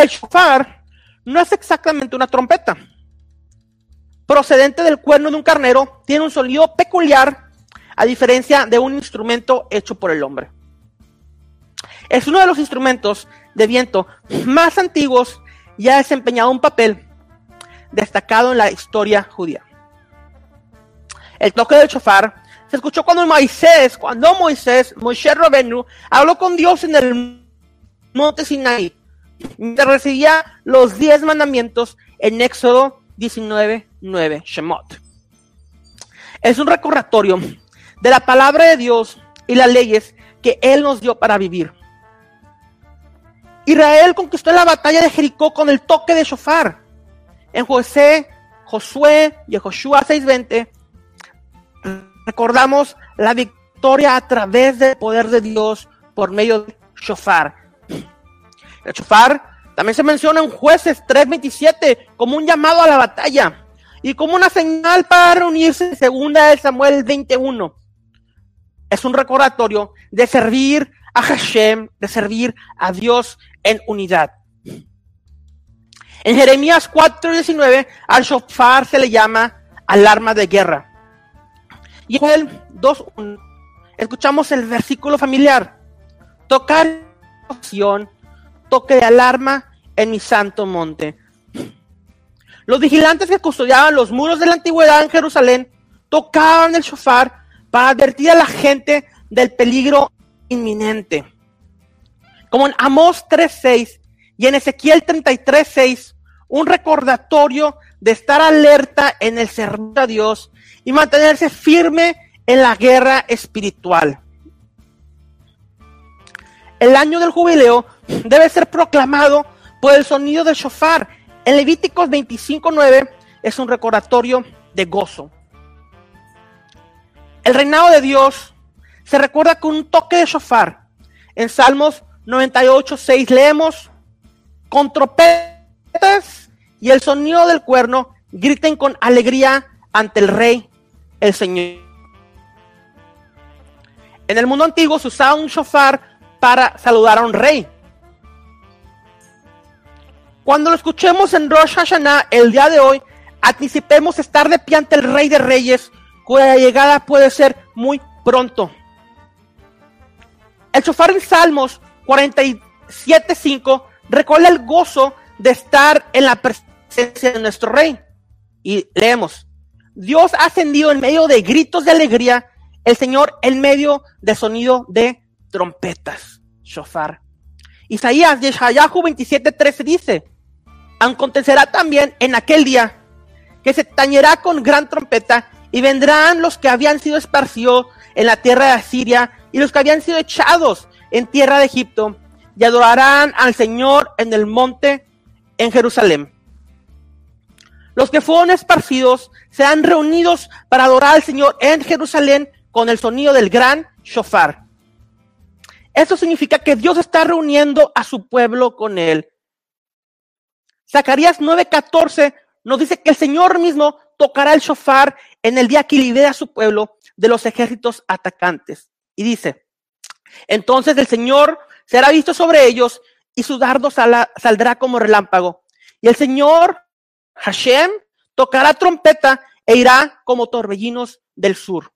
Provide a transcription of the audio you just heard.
El shofar no es exactamente una trompeta. Procedente del cuerno de un carnero, tiene un sonido peculiar a diferencia de un instrumento hecho por el hombre. Es uno de los instrumentos de viento más antiguos y ha desempeñado un papel destacado en la historia judía. El toque del shofar se escuchó cuando Moisés, cuando Moisés, Moisés Rabenu, habló con Dios en el monte Sinai, mientras recibía los diez mandamientos en Éxodo 19, 9, Shemot. Es un recordatorio de la palabra de Dios y las leyes que Él nos dio para vivir. Israel conquistó la batalla de Jericó con el toque de shofar. En José, Josué y Joshua 6:20 recordamos la victoria a través del poder de Dios por medio del shofar. El shofar también se menciona en Jueces 3:27 como un llamado a la batalla y como una señal para reunirse en segunda de Samuel 21. Es un recordatorio de servir a Hashem, de servir a Dios en unidad. En Jeremías 4:19 al shofar se le llama alarma de guerra. Y en el 2.1 escuchamos el versículo familiar. Tocar toque de alarma en mi santo monte. Los vigilantes que custodiaban los muros de la antigüedad en Jerusalén tocaban el shofar para advertir a la gente del peligro inminente. Como en Amós 3.6 y en Ezequiel 33.6, un recordatorio de estar alerta en el servicio a Dios y mantenerse firme en la guerra espiritual. El año del jubileo debe ser proclamado por el sonido del shofar. En Levíticos 25.9 es un recordatorio de gozo. El reinado de Dios se recuerda con un toque de shofar. En Salmos 98.6 leemos, con trompetas y el sonido del cuerno, griten con alegría ante el rey, el Señor. En el mundo antiguo se usaba un shofar para saludar a un rey. Cuando lo escuchemos en Rosh Hashanah el día de hoy, anticipemos estar de pie ante el Rey de Reyes, cuya llegada puede ser muy pronto. El shofar en Salmos 47.5 recuerda el gozo de estar en la presencia de nuestro Rey. Y leemos, Dios ha ascendido en medio de gritos de alegría, el Señor en medio de sonido de trompetas. Shofar. Isaías, Yeshayahu 27.13 dice, acontecerá también en aquel día que se tañerá con gran trompeta y vendrán los que habían sido esparcidos en la tierra de Asiria y los que habían sido echados en tierra de Egipto y adorarán al Señor en el monte en Jerusalén. Los que fueron esparcidos serán reunidos para adorar al Señor en Jerusalén con el sonido del gran shofar. Eso significa que Dios está reuniendo a su pueblo con él. Zacarías 9:14 nos dice que el Señor mismo tocará el shofar en el día que libere a su pueblo de los ejércitos atacantes. Y dice, entonces el Señor será visto sobre ellos y su dardo saldrá como relámpago. Y el Señor, Hashem, tocará trompeta e irá como torbellinos del sur.